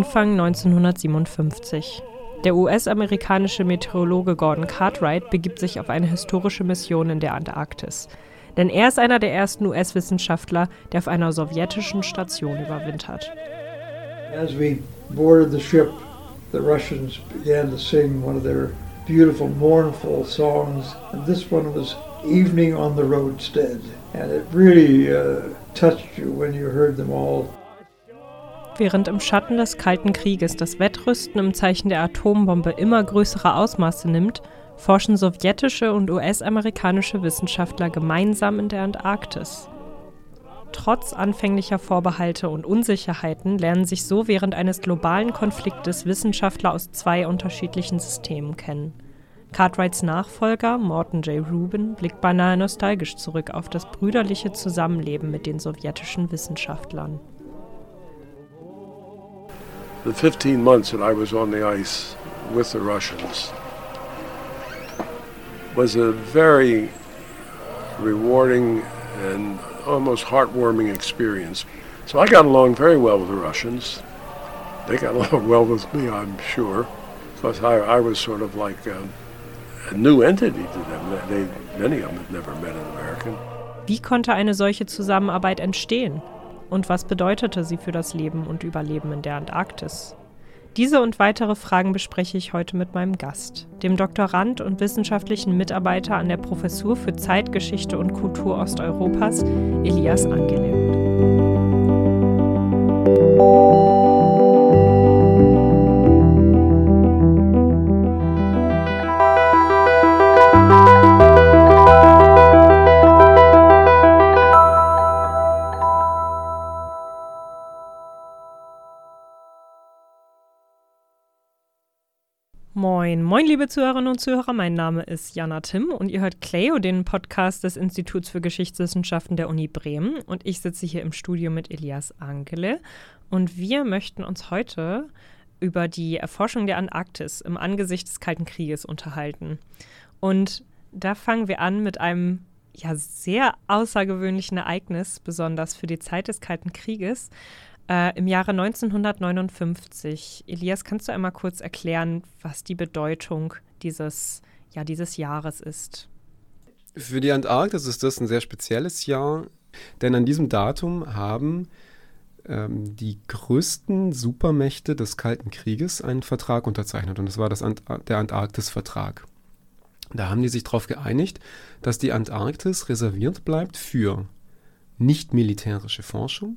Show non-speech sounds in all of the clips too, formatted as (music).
Anfang 1957. Der US-amerikanische Meteorologe Gordon Cartwright begibt sich auf eine historische Mission in der Antarktis. Denn er ist einer der ersten US-Wissenschaftler, der auf einer sowjetischen Station überwintert. As we boarded the ship, the Russians began to sing one of their beautiful, mournful songs. And this one was Evening on the Roadstead. And it really uh, touched you when you heard them all. Während im Schatten des Kalten Krieges das Wettrüsten im Zeichen der Atombombe immer größere Ausmaße nimmt, forschen sowjetische und US-amerikanische Wissenschaftler gemeinsam in der Antarktis. Trotz anfänglicher Vorbehalte und Unsicherheiten lernen sich so während eines globalen Konfliktes Wissenschaftler aus zwei unterschiedlichen Systemen kennen. Cartwrights Nachfolger Morton J. Rubin blickt beinahe nostalgisch zurück auf das brüderliche Zusammenleben mit den sowjetischen Wissenschaftlern. The 15 months that I was on the ice with the Russians was a very rewarding and almost heartwarming experience. So I got along very well with the Russians. They got (laughs) along well with me, I'm sure, because I, I was sort of like a, a new entity to them. They, many of them had never met an American. Wie konnte eine solche Zusammenarbeit entstehen? Und was bedeutete sie für das Leben und Überleben in der Antarktis? Diese und weitere Fragen bespreche ich heute mit meinem Gast, dem Doktorand und wissenschaftlichen Mitarbeiter an der Professur für Zeitgeschichte und Kultur Osteuropas, Elias Angele. Liebe Zuhörerinnen und Zuhörer. Mein Name ist Jana Timm und ihr hört Cleo, den Podcast des Instituts für Geschichtswissenschaften der Uni Bremen. Und ich sitze hier im Studio mit Elias Angele. Und wir möchten uns heute über die Erforschung der Antarktis im Angesicht des Kalten Krieges unterhalten. Und da fangen wir an mit einem ja sehr außergewöhnlichen Ereignis, besonders für die Zeit des Kalten Krieges. Äh, Im Jahre 1959. Elias, kannst du einmal kurz erklären, was die Bedeutung dieses, ja, dieses Jahres ist? Für die Antarktis ist das ein sehr spezielles Jahr, denn an diesem Datum haben ähm, die größten Supermächte des Kalten Krieges einen Vertrag unterzeichnet und das war das Ant der Antarktis-Vertrag. Da haben die sich darauf geeinigt, dass die Antarktis reserviert bleibt für nicht militärische Forschung,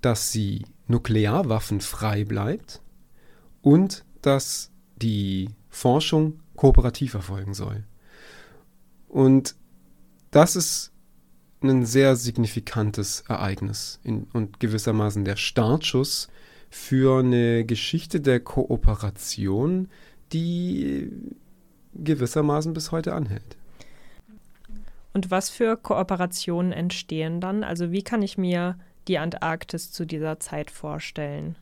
dass sie nuklearwaffenfrei bleibt und dass die Forschung kooperativ erfolgen soll. Und das ist ein sehr signifikantes Ereignis in, und gewissermaßen der Startschuss für eine Geschichte der Kooperation, die gewissermaßen bis heute anhält. Und was für Kooperationen entstehen dann? Also wie kann ich mir die Antarktis zu dieser Zeit vorstellen?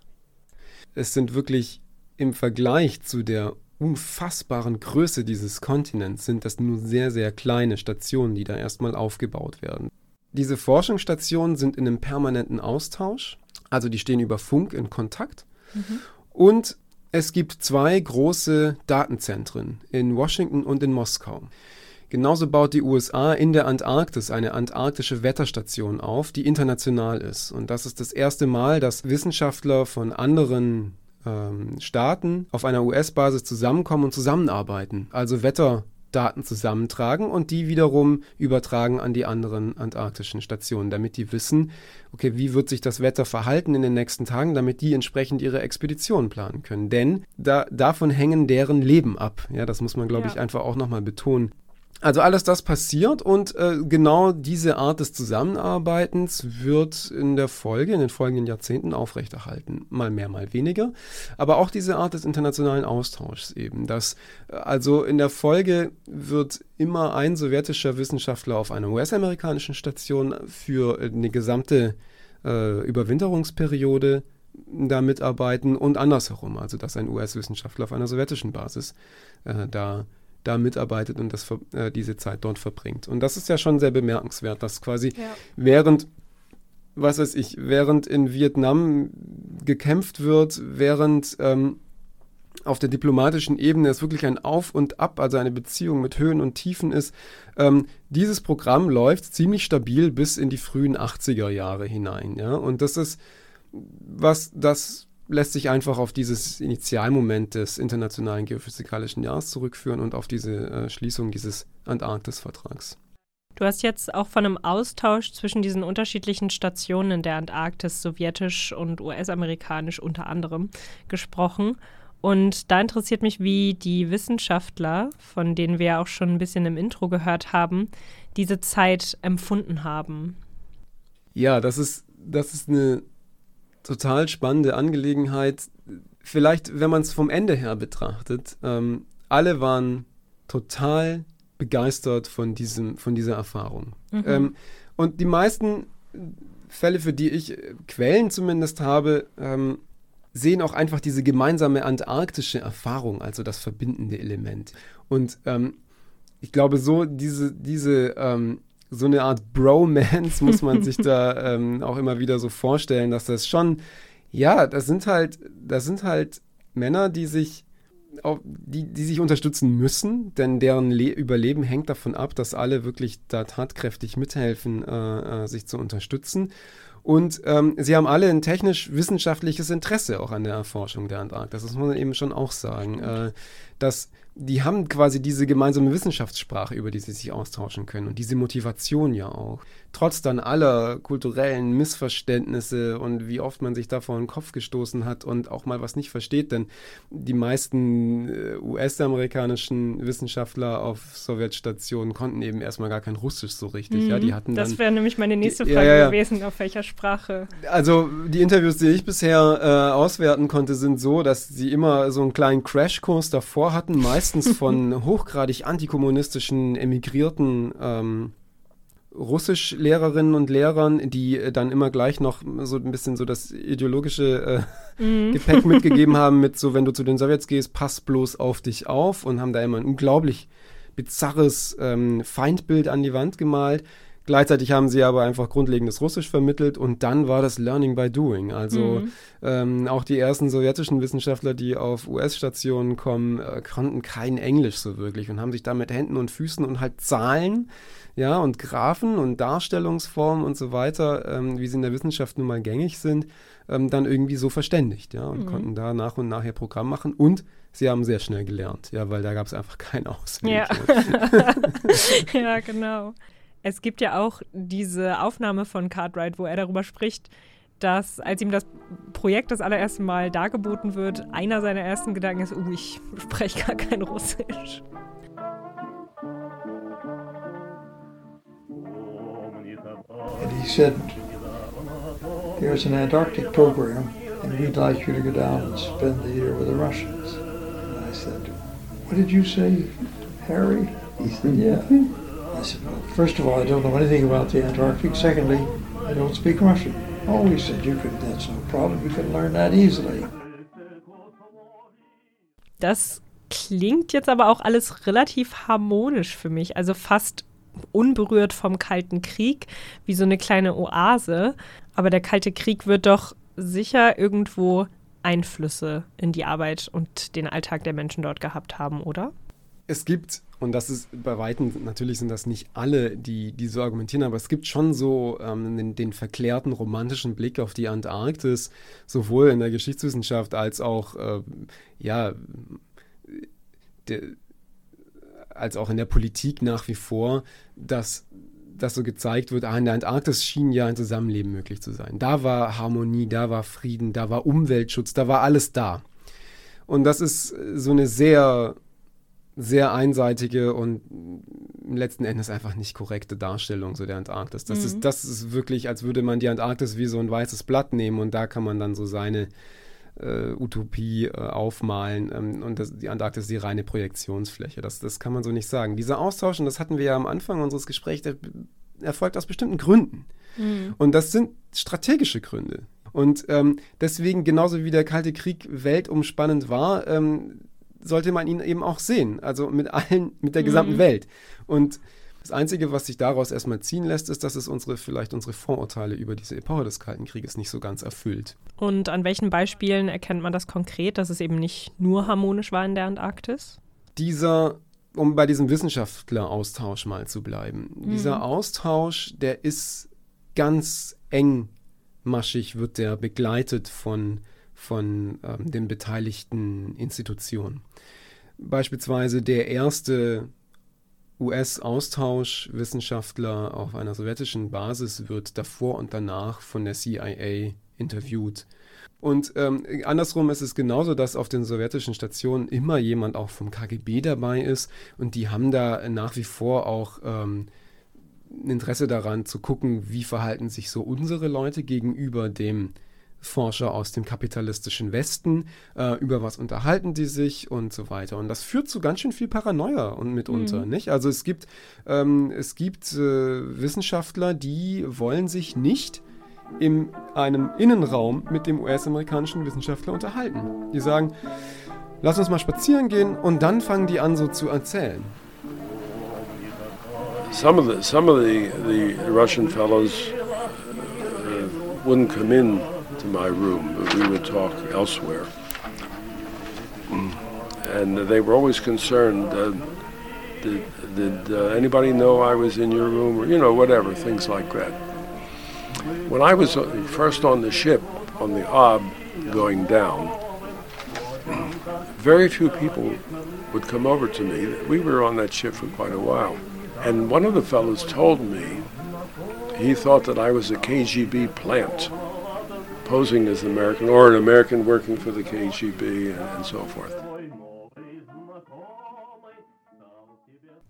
Es sind wirklich im Vergleich zu der unfassbaren Größe dieses Kontinents sind das nur sehr, sehr kleine Stationen, die da erstmal aufgebaut werden. Diese Forschungsstationen sind in einem permanenten Austausch, also die stehen über Funk in Kontakt. Mhm. Und es gibt zwei große Datenzentren in Washington und in Moskau. Genauso baut die USA in der Antarktis eine antarktische Wetterstation auf, die international ist. Und das ist das erste Mal, dass Wissenschaftler von anderen ähm, Staaten auf einer US-Basis zusammenkommen und zusammenarbeiten. Also Wetterdaten zusammentragen und die wiederum übertragen an die anderen antarktischen Stationen, damit die wissen, okay, wie wird sich das Wetter verhalten in den nächsten Tagen, damit die entsprechend ihre Expeditionen planen können. Denn da, davon hängen deren Leben ab. Ja, das muss man, glaube ja. ich, einfach auch nochmal betonen. Also alles das passiert und äh, genau diese Art des Zusammenarbeitens wird in der Folge, in den folgenden Jahrzehnten aufrechterhalten. Mal mehr, mal weniger. Aber auch diese Art des internationalen Austauschs eben. Dass, äh, also in der Folge wird immer ein sowjetischer Wissenschaftler auf einer US-amerikanischen Station für eine gesamte äh, Überwinterungsperiode da mitarbeiten und andersherum. Also dass ein US-Wissenschaftler auf einer sowjetischen Basis äh, da da mitarbeitet und das, äh, diese Zeit dort verbringt. Und das ist ja schon sehr bemerkenswert, dass quasi ja. während was weiß ich, während in Vietnam gekämpft wird, während ähm, auf der diplomatischen Ebene es wirklich ein Auf und Ab, also eine Beziehung mit Höhen und Tiefen ist. Ähm, dieses Programm läuft ziemlich stabil bis in die frühen 80er Jahre hinein. Ja? Und das ist was, das lässt sich einfach auf dieses Initialmoment des Internationalen Geophysikalischen Jahres zurückführen und auf diese äh, Schließung dieses Antarktis-Vertrags. Du hast jetzt auch von einem Austausch zwischen diesen unterschiedlichen Stationen in der Antarktis, sowjetisch und US-amerikanisch unter anderem, gesprochen. Und da interessiert mich, wie die Wissenschaftler, von denen wir auch schon ein bisschen im Intro gehört haben, diese Zeit empfunden haben. Ja, das ist, das ist eine total spannende Angelegenheit. Vielleicht, wenn man es vom Ende her betrachtet, ähm, alle waren total begeistert von, diesem, von dieser Erfahrung. Mhm. Ähm, und die meisten Fälle, für die ich äh, Quellen zumindest habe, ähm, sehen auch einfach diese gemeinsame antarktische Erfahrung, also das verbindende Element. Und ähm, ich glaube, so diese, diese ähm, so eine Art Bromance muss man sich (laughs) da ähm, auch immer wieder so vorstellen, dass das schon, ja, das sind halt, das sind halt Männer, die sich auch, die, die sich unterstützen müssen, denn deren Le Überleben hängt davon ab, dass alle wirklich da tatkräftig mithelfen, äh, äh, sich zu unterstützen. Und ähm, sie haben alle ein technisch-wissenschaftliches Interesse auch an der Erforschung der Antarktis. Das muss man eben schon auch sagen. Äh, dass die haben quasi diese gemeinsame Wissenschaftssprache, über die sie sich austauschen können und diese Motivation ja auch. Trotz dann aller kulturellen Missverständnisse und wie oft man sich da vor den Kopf gestoßen hat und auch mal was nicht versteht, denn die meisten äh, US-amerikanischen Wissenschaftler auf Sowjetstationen konnten eben erstmal gar kein Russisch so richtig. Mhm. Ja, die hatten das wäre nämlich meine nächste Frage ja, ja, gewesen, auf welcher Sprache. Also die Interviews, die ich bisher äh, auswerten konnte, sind so, dass sie immer so einen kleinen Crashkurs davor hatten, meist meistens (laughs) von hochgradig antikommunistischen emigrierten ähm, Russisch-Lehrerinnen und Lehrern, die äh, dann immer gleich noch so ein bisschen so das ideologische äh, mhm. Gepäck (laughs) mitgegeben haben, mit so, wenn du zu den Sowjets gehst, pass bloß auf dich auf und haben da immer ein unglaublich bizarres ähm, Feindbild an die Wand gemalt. Gleichzeitig haben sie aber einfach grundlegendes Russisch vermittelt und dann war das Learning by Doing. Also mhm. ähm, auch die ersten sowjetischen Wissenschaftler, die auf US-Stationen kommen, äh, konnten kein Englisch so wirklich und haben sich da mit Händen und Füßen und halt Zahlen, ja, und Graphen und Darstellungsformen und so weiter, ähm, wie sie in der Wissenschaft nun mal gängig sind, ähm, dann irgendwie so verständigt, ja, und mhm. konnten da nach und nach ihr Programm machen und sie haben sehr schnell gelernt, ja, weil da gab es einfach keinen Ausweg. Ja. (laughs) ja, genau. Es gibt ja auch diese Aufnahme von Cartwright, wo er darüber spricht, dass als ihm das Projekt das allererste Mal dargeboten wird, einer seiner ersten Gedanken ist, oh, ich spreche gar kein Russisch. And he said, there's an Antarctic program and we'd like you to go down and spend the year with the Russians. And I said, what did you say, Harry? He said, yeah. Said, well, first of all, I don't know anything about the Antarctic. Secondly, I don't speak Russian. Oh, he said, you could, that's no problem. You can learn that easily. Das klingt jetzt aber auch alles relativ harmonisch für mich. Also fast unberührt vom Kalten Krieg, wie so eine kleine Oase. Aber der Kalte Krieg wird doch sicher irgendwo Einflüsse in die Arbeit und den Alltag der Menschen dort gehabt haben, oder? Es gibt und das ist bei Weitem, natürlich sind das nicht alle, die, die so argumentieren, aber es gibt schon so ähm, den, den, verklärten romantischen Blick auf die Antarktis, sowohl in der Geschichtswissenschaft als auch, äh, ja, de, als auch in der Politik nach wie vor, dass das so gezeigt wird, ah, in der Antarktis schien ja ein Zusammenleben möglich zu sein. Da war Harmonie, da war Frieden, da war Umweltschutz, da war alles da. Und das ist so eine sehr sehr einseitige und letzten Endes einfach nicht korrekte Darstellung so der Antarktis. Das, mhm. ist, das ist wirklich, als würde man die Antarktis wie so ein weißes Blatt nehmen und da kann man dann so seine äh, Utopie äh, aufmalen ähm, und das, die Antarktis ist die reine Projektionsfläche. Das, das kann man so nicht sagen. Dieser Austausch, und das hatten wir ja am Anfang unseres Gesprächs, der erfolgt aus bestimmten Gründen. Mhm. Und das sind strategische Gründe. Und ähm, deswegen, genauso wie der Kalte Krieg weltumspannend war, ähm, sollte man ihn eben auch sehen. Also mit allen, mit der gesamten mhm. Welt. Und Das Einzige, was sich daraus erstmal ziehen lässt, ist, dass es unsere, vielleicht unsere Vorurteile über diese Epoche des Kalten Krieges nicht so ganz erfüllt. Und an welchen Beispielen erkennt man das konkret, dass es eben nicht nur harmonisch war in der Antarktis? Dieser, um bei diesem Wissenschaftleraustausch mal zu bleiben, mhm. dieser Austausch, der ist ganz engmaschig, wird der begleitet von, von ähm, den beteiligten Institutionen. Beispielsweise der erste US-Austauschwissenschaftler auf einer sowjetischen Basis wird davor und danach von der CIA interviewt. Und ähm, andersrum ist es genauso, dass auf den sowjetischen Stationen immer jemand auch vom KGB dabei ist und die haben da nach wie vor auch ähm, Interesse daran zu gucken, wie verhalten sich so unsere Leute gegenüber dem Forscher aus dem kapitalistischen Westen, äh, über was unterhalten die sich und so weiter. Und das führt zu ganz schön viel Paranoia und mitunter, mhm. nicht? Also es gibt, ähm, es gibt äh, Wissenschaftler, die wollen sich nicht in einem Innenraum mit dem US-amerikanischen Wissenschaftler unterhalten. Die sagen, lass uns mal spazieren gehen und dann fangen die an so zu erzählen. Some of the, some of the, the Russian fellows uh, wouldn't come in to my room, but we would talk elsewhere. Mm. And they were always concerned. Uh, did, did uh, anybody know I was in your room, or you know, whatever, things like that. When I was uh, first on the ship, on the Ob, going down, very few people would come over to me. We were on that ship for quite a while. And one of the fellows told me he thought that I was a KGB plant posing as an American or an American working for the KGB and, and so forth.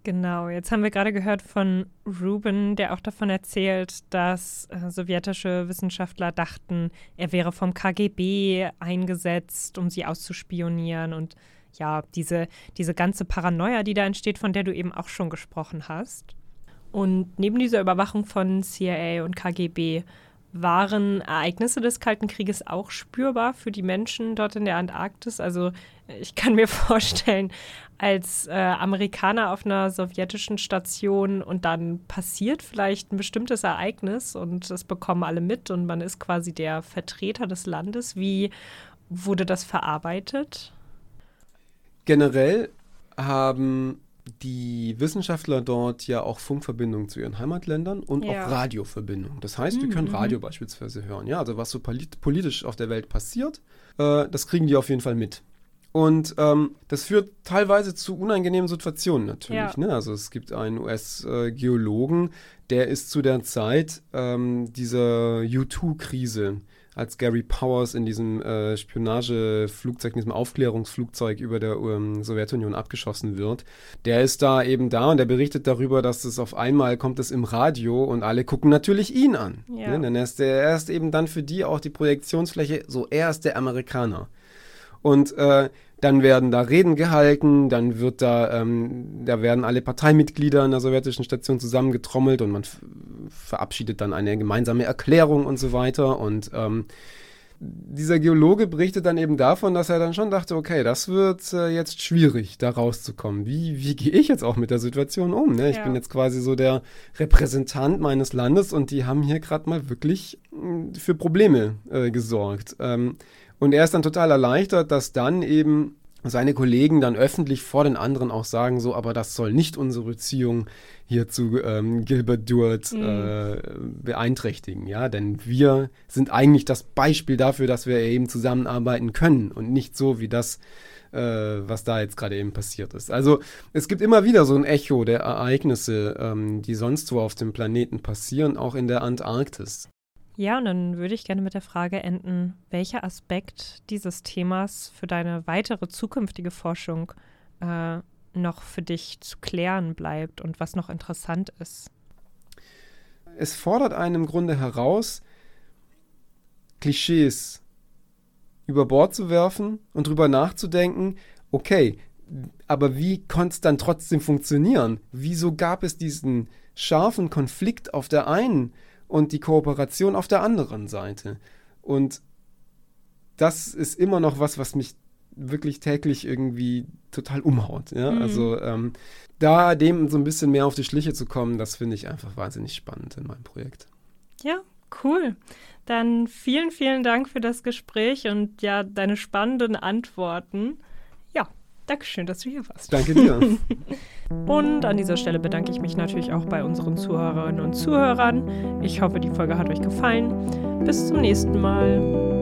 Genau, jetzt haben wir gerade gehört von Ruben, der auch davon erzählt, dass äh, sowjetische Wissenschaftler dachten, er wäre vom KGB eingesetzt, um sie auszuspionieren und ja, diese, diese ganze Paranoia, die da entsteht, von der du eben auch schon gesprochen hast. Und neben dieser Überwachung von CIA und KGB waren Ereignisse des Kalten Krieges auch spürbar für die Menschen dort in der Antarktis? Also ich kann mir (laughs) vorstellen, als äh, Amerikaner auf einer sowjetischen Station und dann passiert vielleicht ein bestimmtes Ereignis und das bekommen alle mit und man ist quasi der Vertreter des Landes. Wie wurde das verarbeitet? Generell haben die Wissenschaftler dort ja auch Funkverbindungen zu ihren Heimatländern und ja. auch Radioverbindungen. Das heißt, wir können mhm. Radio beispielsweise hören. Ja, also was so politisch auf der Welt passiert, äh, das kriegen die auf jeden Fall mit. Und ähm, das führt teilweise zu unangenehmen Situationen natürlich. Ja. Ne? Also es gibt einen US-Geologen, der ist zu der Zeit ähm, dieser U2-Krise als Gary Powers in diesem äh, Spionageflugzeug, in diesem Aufklärungsflugzeug über der ähm, Sowjetunion abgeschossen wird. Der ist da eben da und der berichtet darüber, dass es auf einmal kommt es im Radio und alle gucken natürlich ihn an. Ja. Ne? Denn er ist, der, er ist eben dann für die auch die Projektionsfläche, so er ist der Amerikaner. Und äh, dann werden da Reden gehalten, dann wird da, ähm, da werden alle Parteimitglieder in der sowjetischen Station zusammengetrommelt und man verabschiedet dann eine gemeinsame Erklärung und so weiter. Und ähm, dieser Geologe berichtet dann eben davon, dass er dann schon dachte, okay, das wird äh, jetzt schwierig, da rauszukommen. Wie, wie gehe ich jetzt auch mit der Situation um? Ne? Ich ja. bin jetzt quasi so der Repräsentant meines Landes und die haben hier gerade mal wirklich mh, für Probleme äh, gesorgt. Ähm, und er ist dann total erleichtert, dass dann eben seine Kollegen dann öffentlich vor den anderen auch sagen, so, aber das soll nicht unsere Beziehung hier zu ähm, Gilbert Duart mhm. äh, beeinträchtigen, ja, denn wir sind eigentlich das Beispiel dafür, dass wir eben zusammenarbeiten können und nicht so wie das, äh, was da jetzt gerade eben passiert ist. Also es gibt immer wieder so ein Echo der Ereignisse, ähm, die sonst wo auf dem Planeten passieren, auch in der Antarktis. Ja, und dann würde ich gerne mit der Frage enden, welcher Aspekt dieses Themas für deine weitere zukünftige Forschung äh, noch für dich zu klären bleibt und was noch interessant ist. Es fordert einen im Grunde heraus, Klischees über Bord zu werfen und darüber nachzudenken, okay, aber wie konnte es dann trotzdem funktionieren? Wieso gab es diesen scharfen Konflikt auf der einen und die Kooperation auf der anderen Seite. Und das ist immer noch was, was mich wirklich täglich irgendwie total umhaut. Ja? Mhm. Also ähm, da dem so ein bisschen mehr auf die Schliche zu kommen, das finde ich einfach wahnsinnig spannend in meinem Projekt. Ja, cool. Dann vielen, vielen Dank für das Gespräch und ja, deine spannenden Antworten. Ja, Dankeschön, dass du hier warst. Danke dir. (laughs) und an dieser Stelle bedanke ich mich natürlich auch bei unseren Zuhörerinnen und Zuhörern. Ich hoffe, die Folge hat euch gefallen. Bis zum nächsten Mal.